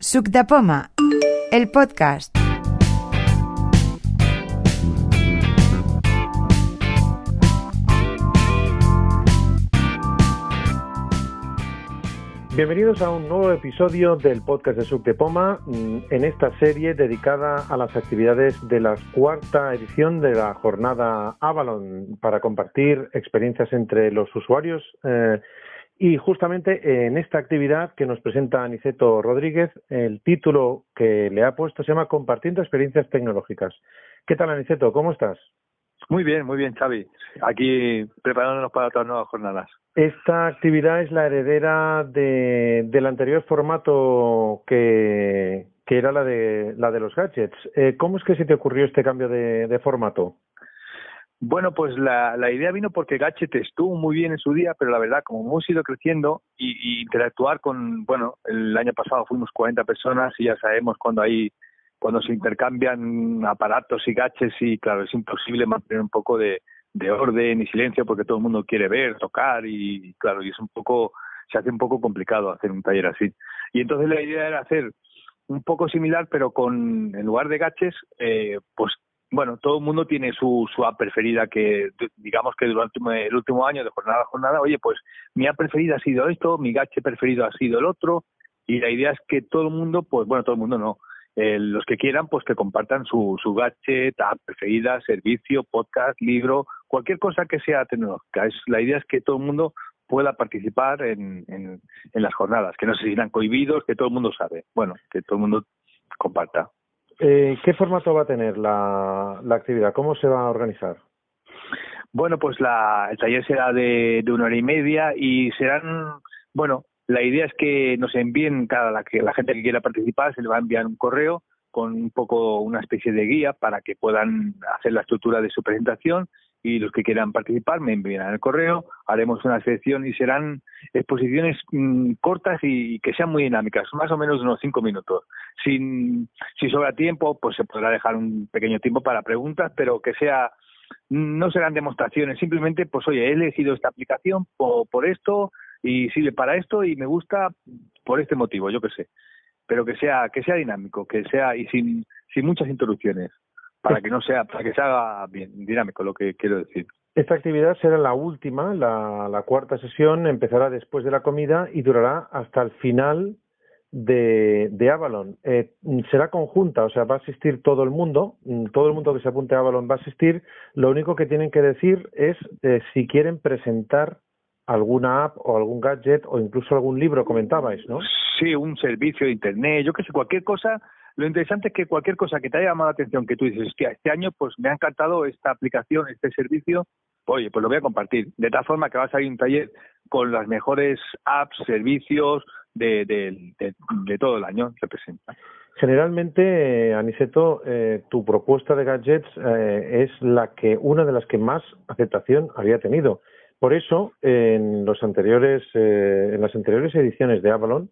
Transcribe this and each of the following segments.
Suc de Poma, el podcast. Bienvenidos a un nuevo episodio del podcast de Suc de Poma, mm, en esta serie dedicada a las actividades de la cuarta edición de la jornada Avalon para compartir experiencias entre los usuarios. Eh, y justamente en esta actividad que nos presenta Aniceto Rodríguez, el título que le ha puesto se llama Compartiendo experiencias tecnológicas. ¿Qué tal, Aniceto? ¿Cómo estás? Muy bien, muy bien, Xavi. Aquí preparándonos para otras nuevas jornadas. Esta actividad es la heredera de, del anterior formato que, que era la de, la de los gadgets. Eh, ¿Cómo es que se te ocurrió este cambio de, de formato? Bueno, pues la, idea vino porque Gadget estuvo muy bien en su día, pero la verdad, como hemos ido creciendo y, interactuar con, bueno, el año pasado fuimos 40 personas y ya sabemos cuando hay cuando se intercambian aparatos y gadgets y claro, es imposible mantener un poco de, de orden y silencio porque todo el mundo quiere ver, tocar y claro, y es un poco, se hace un poco complicado hacer un taller así. Y entonces la idea era hacer un poco similar, pero con, en lugar de gadgets, eh, pues bueno, todo el mundo tiene su, su app preferida que, digamos que durante el último año de jornada a jornada, oye, pues mi app preferida ha sido esto, mi gadget preferido ha sido el otro, y la idea es que todo el mundo, pues bueno, todo el mundo no, eh, los que quieran, pues que compartan su, su gadget, app preferida, servicio, podcast, libro, cualquier cosa que sea tecnológica. Es, la idea es que todo el mundo pueda participar en, en, en las jornadas, que no se sientan cohibidos, que todo el mundo sabe. Bueno, que todo el mundo comparta. Eh, ¿Qué formato va a tener la, actividad? ¿Cómo se va a organizar? Bueno, pues la, el taller será de, de una hora y media y serán, bueno, la idea es que nos envíen, cada la, la gente que quiera participar se le va a enviar un correo con un poco una especie de guía para que puedan hacer la estructura de su presentación y los que quieran participar me envían el correo, haremos una selección y serán exposiciones mmm, cortas y que sean muy dinámicas, más o menos unos cinco minutos. Sin, si sobra tiempo, pues se podrá dejar un pequeño tiempo para preguntas, pero que sea, no serán demostraciones, simplemente, pues oye, he elegido esta aplicación por, esto y sirve para esto y me gusta por este motivo, yo qué sé. Pero que sea, que sea dinámico, que sea y sin, sin muchas introducciones para que no sea, para que se haga bien dinámico lo que quiero decir. Esta actividad será la última, la, la cuarta sesión empezará después de la comida y durará hasta el final de, de Avalon. Eh, será conjunta, o sea, va a asistir todo el mundo, todo el mundo que se apunte a Avalon va a asistir. Lo único que tienen que decir es eh, si quieren presentar alguna app o algún gadget o incluso algún libro, comentabais, ¿no? Sí, un servicio de internet, yo que sé, cualquier cosa lo interesante es que cualquier cosa que te haya llamado la atención, que tú dices, hostia, este año pues me ha encantado esta aplicación, este servicio, oye, pues lo voy a compartir. De tal forma que va a salir un taller con las mejores apps, servicios de, de, de, de todo el año que presenta. Generalmente, Aniceto, eh, tu propuesta de gadgets eh, es la que una de las que más aceptación había tenido. Por eso, en los anteriores, eh, en las anteriores ediciones de Avalon,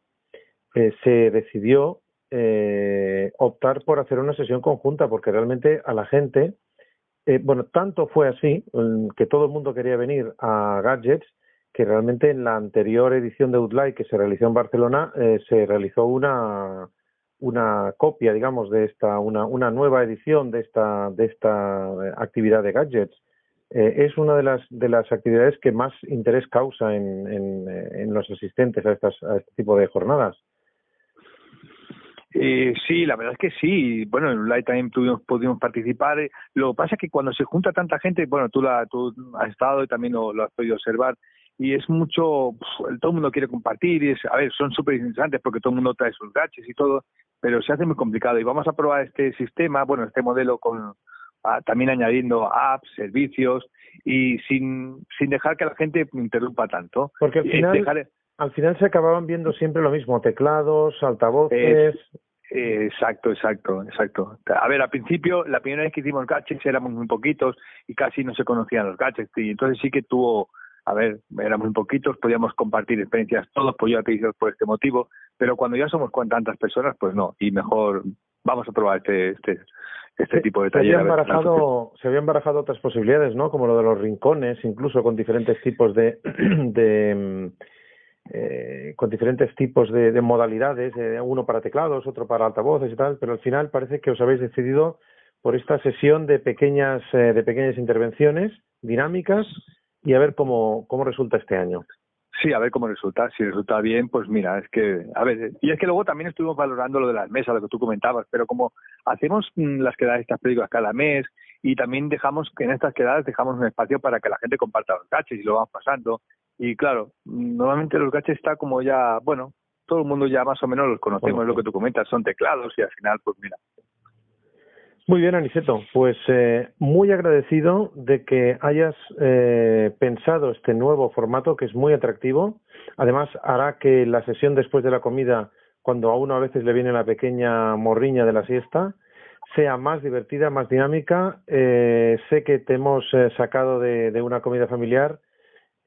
eh, se decidió eh, optar por hacer una sesión conjunta, porque realmente a la gente, eh, bueno, tanto fue así que todo el mundo quería venir a Gadgets, que realmente en la anterior edición de Outlight que se realizó en Barcelona, eh, se realizó una una copia, digamos, de esta, una, una nueva edición de esta, de esta actividad de gadgets. Eh, es una de las, de las actividades que más interés causa en, en, en los asistentes a, estas, a este tipo de jornadas. Eh, sí, la verdad es que sí. Bueno, en Light también tuvimos, pudimos participar. Lo que pasa es que cuando se junta tanta gente, bueno, tú, la, tú has estado y también lo, lo has podido observar, y es mucho, pues, todo el mundo quiere compartir, y es, a ver, son súper interesantes porque todo el mundo trae sus gaches y todo, pero se hace muy complicado. Y vamos a probar este sistema, bueno, este modelo con a, también añadiendo apps, servicios, y sin, sin dejar que la gente interrumpa tanto. Porque al final... Dejar, al final se acababan viendo siempre lo mismo, teclados, altavoces. Eh, exacto, exacto, exacto. A ver, al principio, la primera vez que hicimos gadgets éramos muy poquitos y casi no se conocían los gadgets. Y entonces sí que tuvo, a ver, éramos muy poquitos, podíamos compartir experiencias todos, pues yo te hice por este motivo, pero cuando ya somos con tantas personas, pues no, y mejor vamos a probar este, este, este tipo de taller. Se habían, barajado, se habían barajado otras posibilidades, ¿no? Como lo de los rincones, incluso con diferentes tipos de, de eh, con diferentes tipos de, de modalidades, eh, uno para teclados, otro para altavoces y tal, pero al final parece que os habéis decidido por esta sesión de pequeñas, eh, de pequeñas intervenciones dinámicas y a ver cómo, cómo resulta este año. Sí, a ver cómo resulta. Si resulta bien, pues mira, es que, a ver, y es que luego también estuvimos valorando lo de las mesas, lo que tú comentabas, pero como hacemos mm, las quedadas estas películas cada mes y también dejamos que en estas quedadas dejamos un espacio para que la gente comparta los gaches y lo vamos pasando. Y claro, normalmente los gaches está como ya, bueno, todo el mundo ya más o menos los conocemos, lo que tú comentas, son teclados y al final, pues mira, muy bien, Aniceto. Pues eh, muy agradecido de que hayas eh, pensado este nuevo formato que es muy atractivo. Además, hará que la sesión después de la comida, cuando a uno a veces le viene la pequeña morriña de la siesta, sea más divertida, más dinámica. Eh, sé que te hemos eh, sacado de, una comida familiar,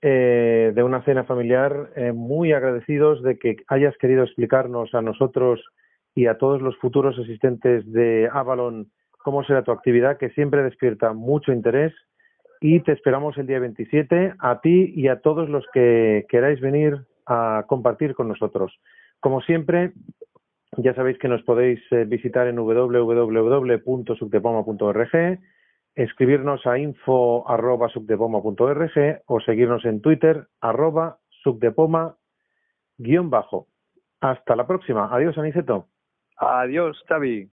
eh, de una cena familiar, eh, muy agradecidos de que hayas querido explicarnos a nosotros y a todos los futuros asistentes de Avalon cómo será tu actividad, que siempre despierta mucho interés y te esperamos el día 27 a ti y a todos los que queráis venir a compartir con nosotros. Como siempre, ya sabéis que nos podéis eh, visitar en www.subdepoma.org, escribirnos a info.subdepoma.org o seguirnos en Twitter, arroba subdepoma guion bajo. Hasta la próxima. Adiós, Aniceto. Adiós, Xavi.